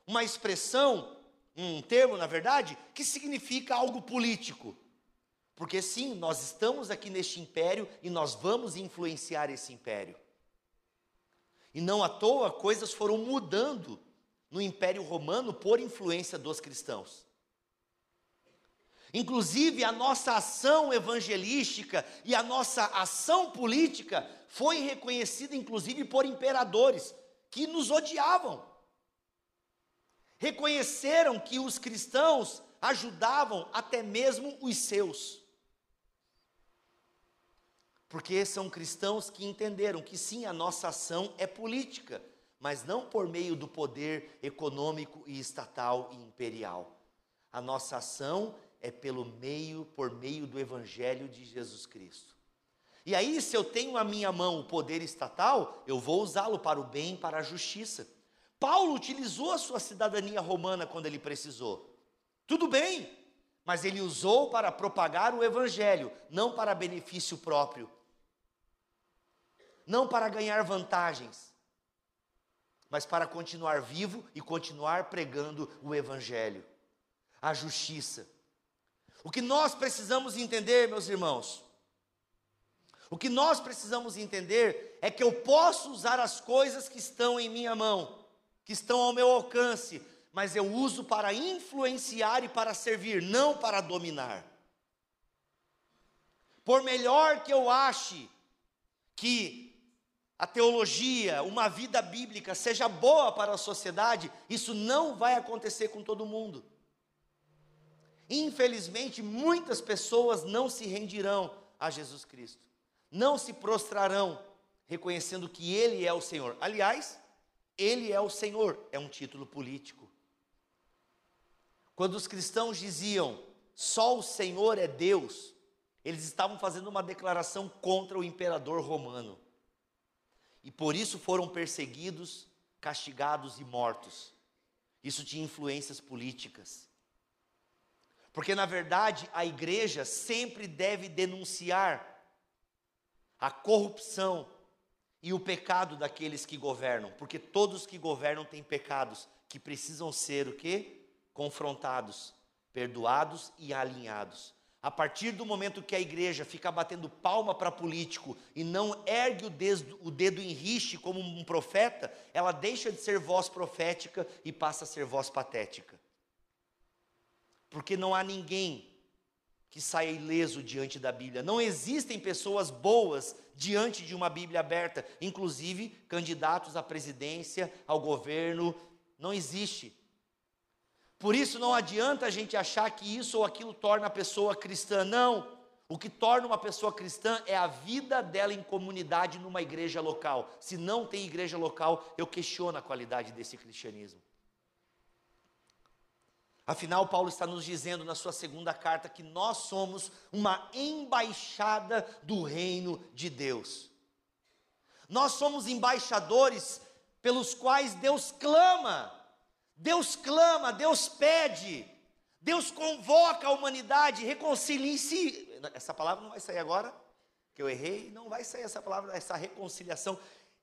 uma expressão, um termo, na verdade, que significa algo político. Porque sim, nós estamos aqui neste império e nós vamos influenciar esse império. E não à toa coisas foram mudando no Império Romano por influência dos cristãos. Inclusive, a nossa ação evangelística e a nossa ação política foi reconhecida, inclusive, por imperadores que nos odiavam. Reconheceram que os cristãos ajudavam até mesmo os seus. Porque são cristãos que entenderam que sim, a nossa ação é política, mas não por meio do poder econômico e estatal e imperial. A nossa ação é pelo meio, por meio do evangelho de Jesus Cristo. E aí, se eu tenho na minha mão o poder estatal, eu vou usá-lo para o bem, para a justiça. Paulo utilizou a sua cidadania romana quando ele precisou. Tudo bem, mas ele usou para propagar o evangelho, não para benefício próprio, não para ganhar vantagens, mas para continuar vivo e continuar pregando o evangelho, a justiça. O que nós precisamos entender, meus irmãos, o que nós precisamos entender é que eu posso usar as coisas que estão em minha mão, que estão ao meu alcance, mas eu uso para influenciar e para servir, não para dominar. Por melhor que eu ache que a teologia, uma vida bíblica seja boa para a sociedade, isso não vai acontecer com todo mundo. Infelizmente, muitas pessoas não se rendirão a Jesus Cristo não se prostrarão, reconhecendo que Ele é o Senhor. Aliás, Ele é o Senhor, é um título político. Quando os cristãos diziam, só o Senhor é Deus, eles estavam fazendo uma declaração contra o imperador romano. E por isso foram perseguidos, castigados e mortos. Isso tinha influências políticas. Porque, na verdade, a igreja sempre deve denunciar a corrupção e o pecado daqueles que governam, porque todos que governam têm pecados que precisam ser o quê? Confrontados, perdoados e alinhados. A partir do momento que a igreja fica batendo palma para político e não ergue o dedo, o dedo em como um profeta, ela deixa de ser voz profética e passa a ser voz patética. Porque não há ninguém que saia ileso diante da Bíblia. Não existem pessoas boas diante de uma Bíblia aberta, inclusive candidatos à presidência, ao governo, não existe. Por isso não adianta a gente achar que isso ou aquilo torna a pessoa cristã, não. O que torna uma pessoa cristã é a vida dela em comunidade numa igreja local. Se não tem igreja local, eu questiono a qualidade desse cristianismo. Afinal, Paulo está nos dizendo na sua segunda carta que nós somos uma embaixada do reino de Deus. Nós somos embaixadores pelos quais Deus clama, Deus clama, Deus pede, Deus convoca a humanidade, reconcilie-se. Essa palavra não vai sair agora, que eu errei, não vai sair essa palavra, essa reconciliação.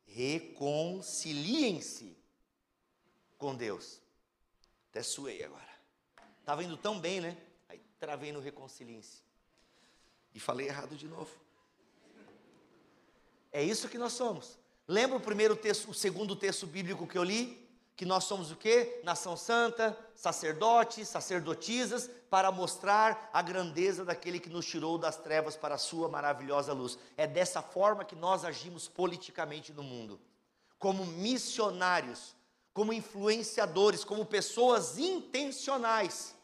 Reconciliem-se com Deus. Até suei agora. Estava indo tão bem, né? Aí travei no reconciliem-se. E falei errado de novo. É isso que nós somos. Lembra o primeiro texto, o segundo texto bíblico que eu li? Que nós somos o quê? Nação santa, sacerdotes, sacerdotisas, para mostrar a grandeza daquele que nos tirou das trevas para a sua maravilhosa luz. É dessa forma que nós agimos politicamente no mundo. Como missionários, como influenciadores, como pessoas intencionais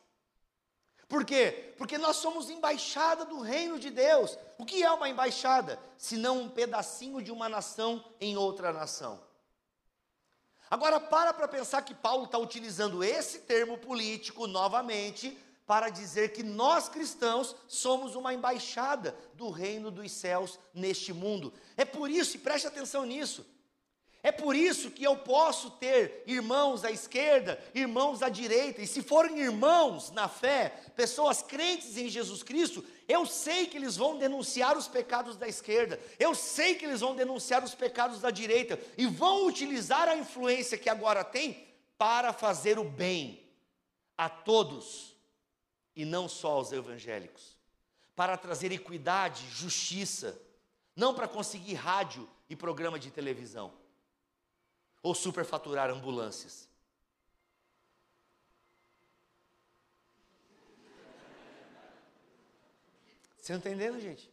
por quê? Porque nós somos embaixada do reino de Deus. O que é uma embaixada? Se não um pedacinho de uma nação em outra nação. Agora, para para pensar que Paulo está utilizando esse termo político novamente para dizer que nós cristãos somos uma embaixada do reino dos céus neste mundo. É por isso, e preste atenção nisso, é por isso que eu posso ter irmãos à esquerda, irmãos à direita, e se forem irmãos na fé, pessoas crentes em Jesus Cristo, eu sei que eles vão denunciar os pecados da esquerda, eu sei que eles vão denunciar os pecados da direita, e vão utilizar a influência que agora tem para fazer o bem a todos e não só aos evangélicos, para trazer equidade, justiça, não para conseguir rádio e programa de televisão ou superfaturar ambulâncias. Você está entendendo, gente?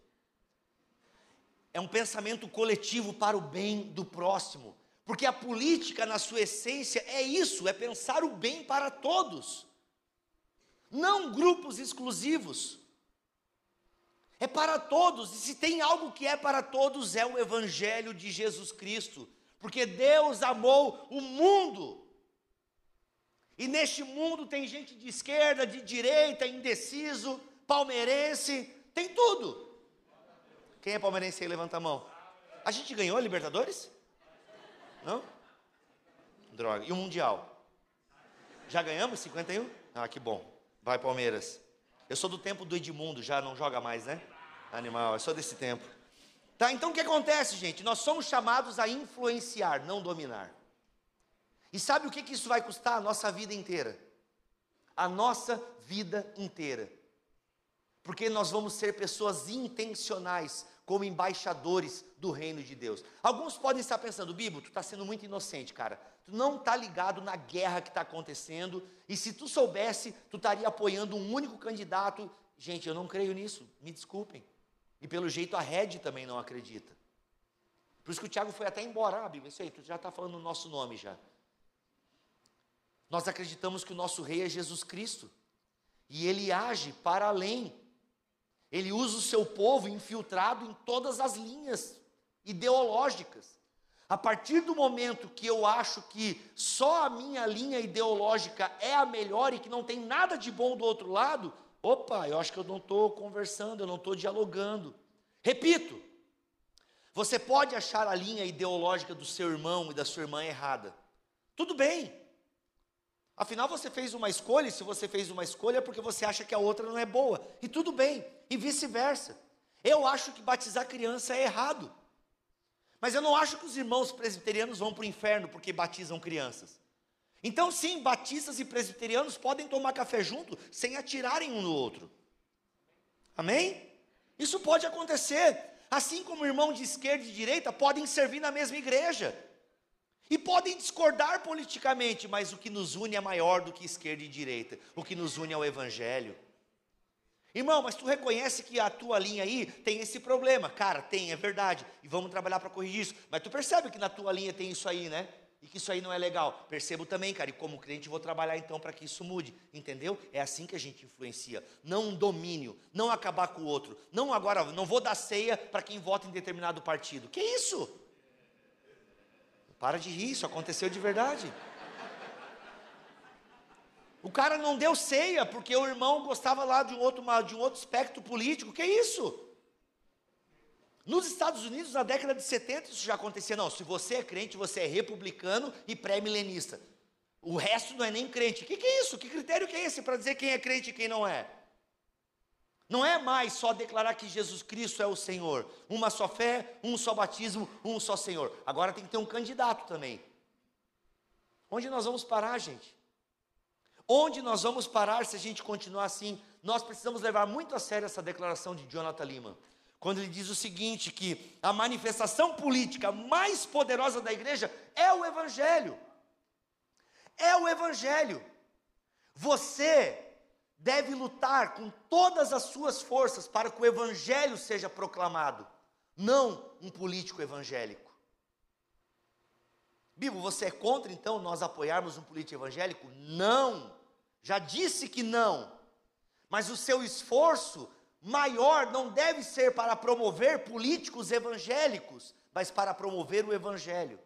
É um pensamento coletivo para o bem do próximo. Porque a política, na sua essência, é isso: é pensar o bem para todos, não grupos exclusivos. É para todos, e se tem algo que é para todos, é o Evangelho de Jesus Cristo, porque Deus amou o mundo. E neste mundo tem gente de esquerda, de direita, indeciso, palmeirense, tem tudo. Quem é palmeirense aí, levanta a mão. A gente ganhou a Libertadores? Não? Droga. E o Mundial? Já ganhamos 51? Ah, que bom. Vai, Palmeiras. Eu sou do tempo do Edmundo, já não joga mais, né? Animal, eu sou desse tempo. Tá, então o que acontece, gente? Nós somos chamados a influenciar, não dominar. E sabe o que, que isso vai custar? A nossa vida inteira. A nossa vida inteira. Porque nós vamos ser pessoas intencionais como embaixadores do reino de Deus. Alguns podem estar pensando, Bibo, tu está sendo muito inocente, cara. Tu não está ligado na guerra que está acontecendo. E se tu soubesse, tu estaria apoiando um único candidato. Gente, eu não creio nisso. Me desculpem. E pelo jeito a Red também não acredita. Por isso que o Tiago foi até embora. Ah, Bíblia, isso aí, tu já está falando o nosso nome já. Nós acreditamos que o nosso rei é Jesus Cristo. E ele age para além ele usa o seu povo infiltrado em todas as linhas ideológicas. A partir do momento que eu acho que só a minha linha ideológica é a melhor e que não tem nada de bom do outro lado, opa, eu acho que eu não estou conversando, eu não estou dialogando. Repito, você pode achar a linha ideológica do seu irmão e da sua irmã errada. Tudo bem. Afinal, você fez uma escolha, e se você fez uma escolha é porque você acha que a outra não é boa. E tudo bem, e vice-versa. Eu acho que batizar criança é errado. Mas eu não acho que os irmãos presbiterianos vão para o inferno porque batizam crianças. Então, sim, batistas e presbiterianos podem tomar café junto sem atirarem um no outro. Amém? Isso pode acontecer. Assim como irmão de esquerda e de direita podem servir na mesma igreja. E podem discordar politicamente, mas o que nos une é maior do que esquerda e direita. O que nos une é o Evangelho. Irmão, mas tu reconhece que a tua linha aí tem esse problema. Cara, tem, é verdade. E vamos trabalhar para corrigir isso. Mas tu percebe que na tua linha tem isso aí, né? E que isso aí não é legal. Percebo também, cara. E como crente, vou trabalhar então para que isso mude. Entendeu? É assim que a gente influencia. Não um domínio. Não acabar com o outro. Não agora, não vou dar ceia para quem vota em determinado partido. Que isso? Para de rir, isso aconteceu de verdade. O cara não deu ceia porque o irmão gostava lá de um outro, de um outro espectro político. Que isso? Nos Estados Unidos, na década de 70, isso já acontecia. Não, se você é crente, você é republicano e pré-milenista. O resto não é nem crente. O que, que é isso? Que critério que é esse para dizer quem é crente e quem não é? Não é mais só declarar que Jesus Cristo é o Senhor. Uma só fé, um só batismo, um só Senhor. Agora tem que ter um candidato também. Onde nós vamos parar, gente? Onde nós vamos parar se a gente continuar assim? Nós precisamos levar muito a sério essa declaração de Jonathan Lima. Quando ele diz o seguinte: que a manifestação política mais poderosa da igreja é o Evangelho. É o Evangelho. Você deve lutar com todas as suas forças para que o evangelho seja proclamado, não um político evangélico. Bibo, você é contra então nós apoiarmos um político evangélico? Não. Já disse que não. Mas o seu esforço maior não deve ser para promover políticos evangélicos, mas para promover o evangelho.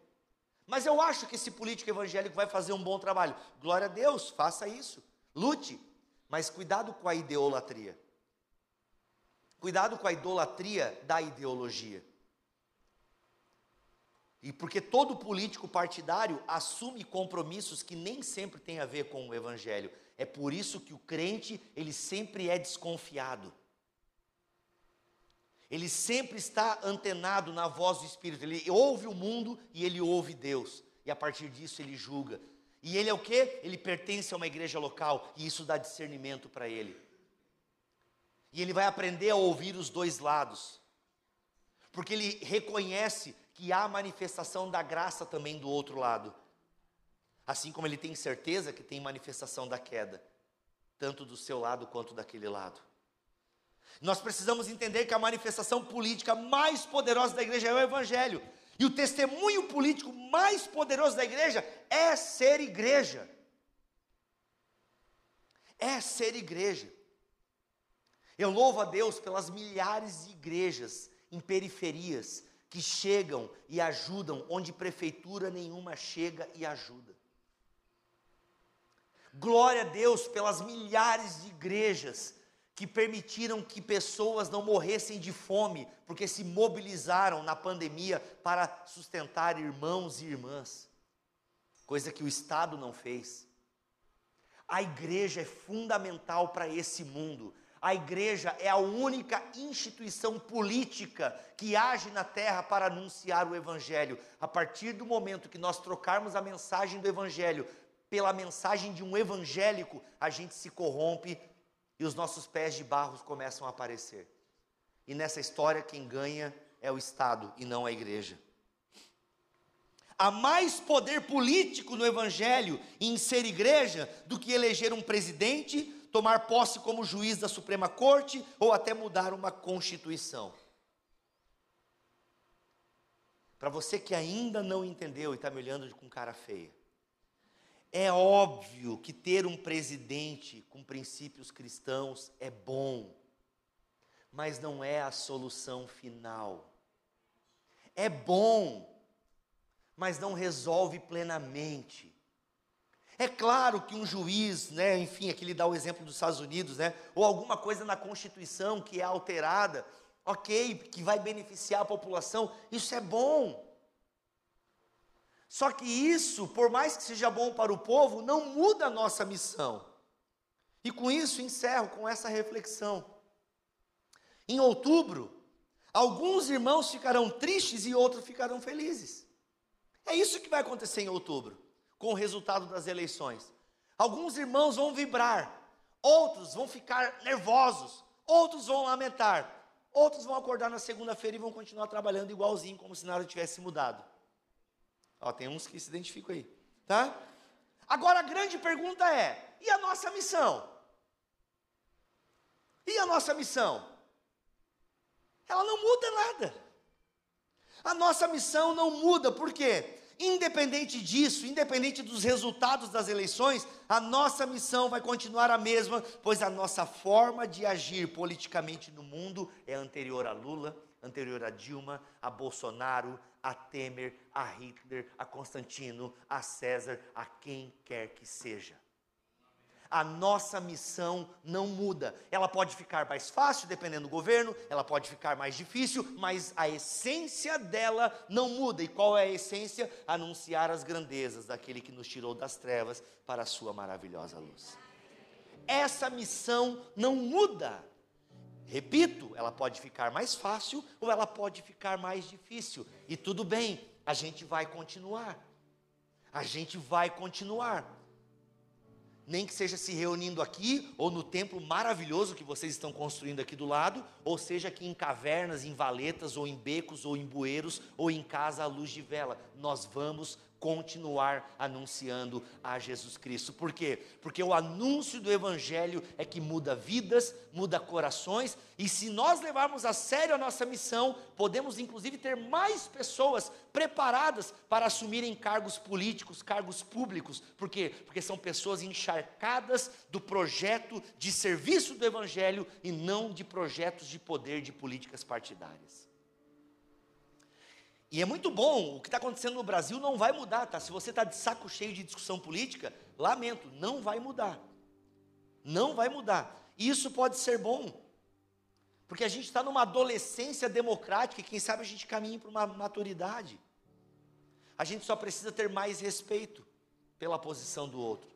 Mas eu acho que esse político evangélico vai fazer um bom trabalho. Glória a Deus, faça isso. Lute, mas cuidado com a idolatria. Cuidado com a idolatria da ideologia. E porque todo político partidário assume compromissos que nem sempre têm a ver com o evangelho. É por isso que o crente, ele sempre é desconfiado. Ele sempre está antenado na voz do Espírito. Ele ouve o mundo e ele ouve Deus. E a partir disso ele julga. E ele é o quê? Ele pertence a uma igreja local e isso dá discernimento para ele. E ele vai aprender a ouvir os dois lados. Porque ele reconhece que há manifestação da graça também do outro lado. Assim como ele tem certeza que tem manifestação da queda, tanto do seu lado quanto daquele lado. Nós precisamos entender que a manifestação política mais poderosa da igreja é o evangelho. E o testemunho político mais poderoso da igreja é ser igreja. É ser igreja. Eu louvo a Deus pelas milhares de igrejas em periferias que chegam e ajudam onde prefeitura nenhuma chega e ajuda. Glória a Deus pelas milhares de igrejas que permitiram que pessoas não morressem de fome, porque se mobilizaram na pandemia para sustentar irmãos e irmãs, coisa que o Estado não fez. A igreja é fundamental para esse mundo. A igreja é a única instituição política que age na terra para anunciar o Evangelho. A partir do momento que nós trocarmos a mensagem do Evangelho pela mensagem de um evangélico, a gente se corrompe e os nossos pés de barro começam a aparecer. E nessa história, quem ganha é o Estado e não a igreja. Há mais poder político no Evangelho em ser igreja do que eleger um presidente, tomar posse como juiz da Suprema Corte ou até mudar uma Constituição. Para você que ainda não entendeu e está me olhando com cara feia, é óbvio que ter um presidente com princípios cristãos é bom, mas não é a solução final. É bom, mas não resolve plenamente. É claro que um juiz, né, enfim, aqui ele dá o exemplo dos Estados Unidos, né, ou alguma coisa na Constituição que é alterada, ok, que vai beneficiar a população, isso é bom. Só que isso, por mais que seja bom para o povo, não muda a nossa missão. E com isso encerro com essa reflexão. Em outubro, alguns irmãos ficarão tristes e outros ficarão felizes. É isso que vai acontecer em outubro, com o resultado das eleições. Alguns irmãos vão vibrar, outros vão ficar nervosos, outros vão lamentar, outros vão acordar na segunda-feira e vão continuar trabalhando igualzinho, como se nada tivesse mudado. Ó, tem uns que se identificam aí, tá? Agora a grande pergunta é: e a nossa missão? E a nossa missão? Ela não muda nada. A nossa missão não muda, por quê? Independente disso, independente dos resultados das eleições, a nossa missão vai continuar a mesma, pois a nossa forma de agir politicamente no mundo é anterior a Lula, anterior a Dilma, a Bolsonaro, a Temer, a Hitler, a Constantino, a César, a quem quer que seja. A nossa missão não muda. Ela pode ficar mais fácil dependendo do governo, ela pode ficar mais difícil, mas a essência dela não muda. E qual é a essência? Anunciar as grandezas daquele que nos tirou das trevas para a sua maravilhosa luz. Essa missão não muda. Repito, ela pode ficar mais fácil ou ela pode ficar mais difícil. E tudo bem, a gente vai continuar. A gente vai continuar. Nem que seja se reunindo aqui, ou no templo maravilhoso que vocês estão construindo aqui do lado, ou seja aqui em cavernas, em valetas, ou em becos, ou em bueiros, ou em casa à luz de vela. Nós vamos continuar anunciando a Jesus Cristo. Por quê? Porque o anúncio do Evangelho é que muda vidas, muda corações, e se nós levarmos a sério a nossa missão, podemos inclusive ter mais pessoas preparadas para assumirem cargos políticos, cargos públicos. Por quê? Porque são pessoas encharcadas do projeto de serviço do Evangelho e não de projetos de poder de políticas partidárias. E é muito bom, o que está acontecendo no Brasil não vai mudar, tá? Se você está de saco cheio de discussão política, lamento, não vai mudar. Não vai mudar. E isso pode ser bom, porque a gente está numa adolescência democrática e quem sabe a gente caminha para uma maturidade. A gente só precisa ter mais respeito pela posição do outro,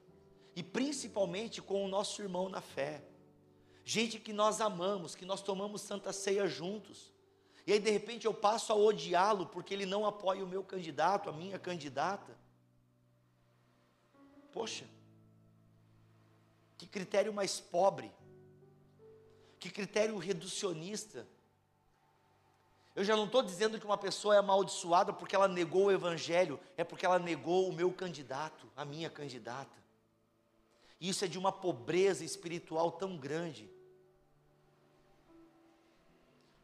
e principalmente com o nosso irmão na fé. Gente que nós amamos, que nós tomamos santa ceia juntos e aí, de repente, eu passo a odiá-lo porque ele não apoia o meu candidato, a minha candidata. Poxa, que critério mais pobre, que critério reducionista. Eu já não estou dizendo que uma pessoa é amaldiçoada porque ela negou o Evangelho, é porque ela negou o meu candidato, a minha candidata. Isso é de uma pobreza espiritual tão grande.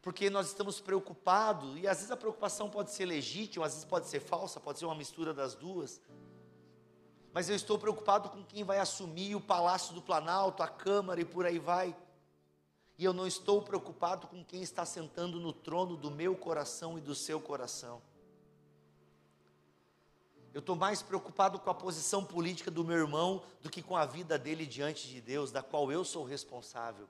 Porque nós estamos preocupados, e às vezes a preocupação pode ser legítima, às vezes pode ser falsa, pode ser uma mistura das duas. Mas eu estou preocupado com quem vai assumir o Palácio do Planalto, a Câmara e por aí vai. E eu não estou preocupado com quem está sentando no trono do meu coração e do seu coração. Eu estou mais preocupado com a posição política do meu irmão do que com a vida dele diante de Deus, da qual eu sou responsável.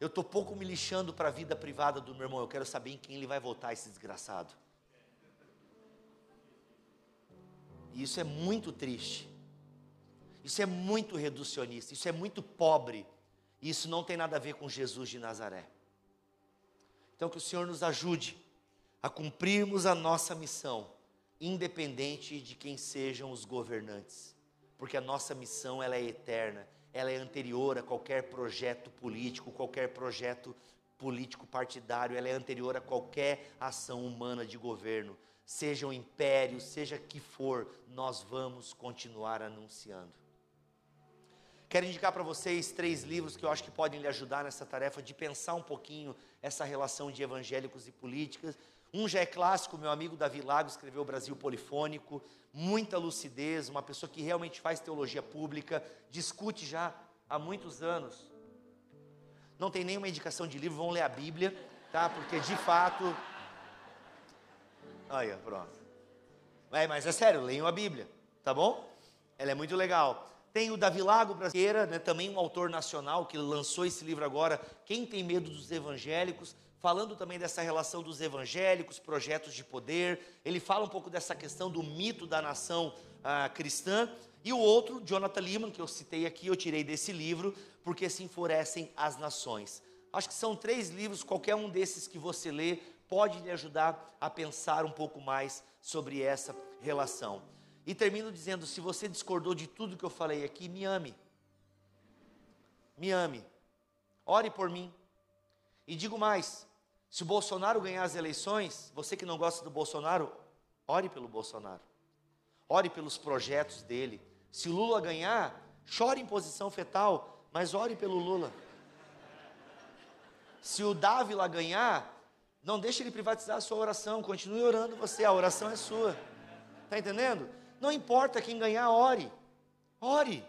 Eu estou pouco me lixando para a vida privada do meu irmão, eu quero saber em quem ele vai votar, esse desgraçado. E isso é muito triste. Isso é muito reducionista, isso é muito pobre. E isso não tem nada a ver com Jesus de Nazaré. Então que o Senhor nos ajude a cumprirmos a nossa missão, independente de quem sejam os governantes. Porque a nossa missão ela é eterna, ela é anterior a qualquer projeto político, qualquer projeto político partidário, ela é anterior a qualquer ação humana de governo. Seja o império, seja que for, nós vamos continuar anunciando. Quero indicar para vocês três livros que eu acho que podem lhe ajudar nessa tarefa de pensar um pouquinho essa relação de evangélicos e políticas. Um já é clássico, meu amigo Davi Lago escreveu o Brasil Polifônico, muita lucidez, uma pessoa que realmente faz teologia pública, discute já há muitos anos. Não tem nenhuma indicação de livro, vão ler a Bíblia, tá? Porque de fato. Olha, pronto. É, mas é sério, leiam a Bíblia, tá bom? Ela é muito legal. Tem o Davi Lago Brasileira, né, também um autor nacional que lançou esse livro agora, Quem tem medo dos evangélicos, falando também dessa relação dos evangélicos, projetos de poder. Ele fala um pouco dessa questão do mito da nação ah, cristã. E o outro, Jonathan Lehman, que eu citei aqui, eu tirei desse livro, porque se enfurecem as nações. Acho que são três livros, qualquer um desses que você lê pode lhe ajudar a pensar um pouco mais sobre essa relação. E termino dizendo: se você discordou de tudo que eu falei aqui, me ame. Me ame. Ore por mim. E digo mais: se o Bolsonaro ganhar as eleições, você que não gosta do Bolsonaro, ore pelo Bolsonaro. Ore pelos projetos dele. Se o Lula ganhar, chore em posição fetal, mas ore pelo Lula. Se o Dávila ganhar, não deixe ele privatizar a sua oração, continue orando você, a oração é sua. Está entendendo? Não importa quem ganhar, ore. Ore.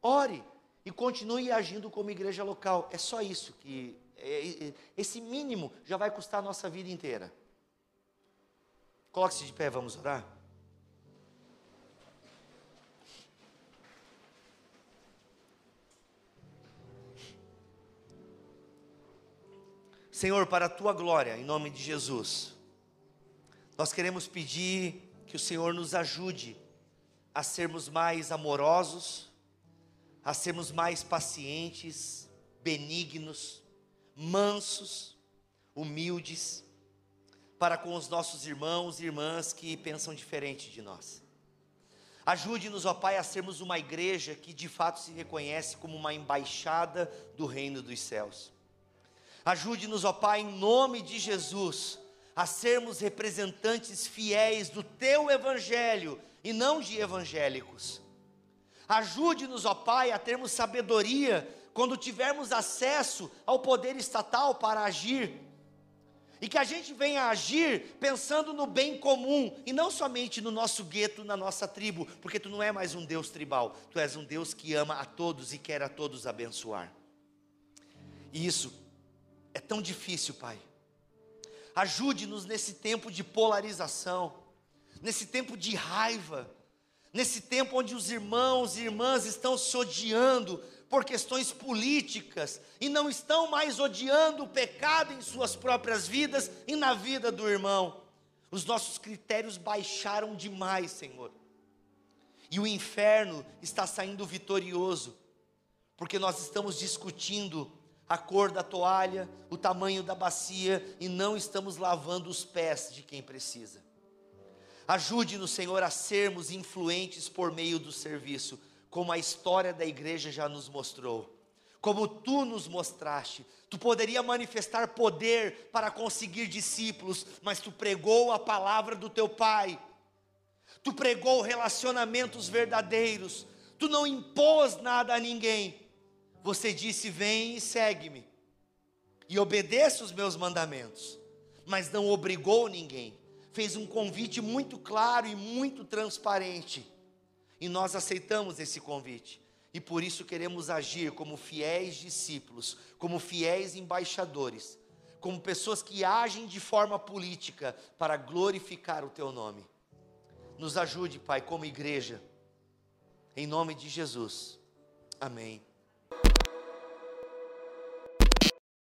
Ore. E continue agindo como igreja local. É só isso que. É, esse mínimo já vai custar a nossa vida inteira. Coloque-se de pé, vamos orar. Senhor, para a tua glória, em nome de Jesus, nós queremos pedir que o Senhor nos ajude a sermos mais amorosos, a sermos mais pacientes, benignos, mansos, humildes, para com os nossos irmãos e irmãs que pensam diferente de nós. Ajude-nos, ó Pai, a sermos uma igreja que de fato se reconhece como uma embaixada do reino dos céus. Ajude-nos, ó Pai, em nome de Jesus, a sermos representantes fiéis do Teu Evangelho e não de evangélicos. Ajude-nos, ó Pai, a termos sabedoria quando tivermos acesso ao poder estatal para agir. E que a gente venha agir pensando no bem comum e não somente no nosso gueto, na nossa tribo, porque tu não é mais um Deus tribal, tu és um Deus que ama a todos e quer a todos abençoar. E isso é tão difícil, Pai. Ajude-nos nesse tempo de polarização nesse tempo de raiva, nesse tempo onde os irmãos e irmãs estão se odiando por questões políticas e não estão mais odiando o pecado em suas próprias vidas e na vida do irmão. Os nossos critérios baixaram demais, Senhor. E o inferno está saindo vitorioso, porque nós estamos discutindo a cor da toalha, o tamanho da bacia e não estamos lavando os pés de quem precisa. Ajude-nos, Senhor, a sermos influentes por meio do serviço, como a história da igreja já nos mostrou. Como tu nos mostraste, tu poderia manifestar poder para conseguir discípulos, mas tu pregou a palavra do teu Pai, tu pregou relacionamentos verdadeiros, tu não impôs nada a ninguém, você disse: Vem e segue-me, e obedeça os meus mandamentos, mas não obrigou ninguém, fez um convite muito claro e muito transparente, e nós aceitamos esse convite, e por isso queremos agir como fiéis discípulos, como fiéis embaixadores, como pessoas que agem de forma política para glorificar o teu nome. Nos ajude, Pai, como igreja, em nome de Jesus. Amém.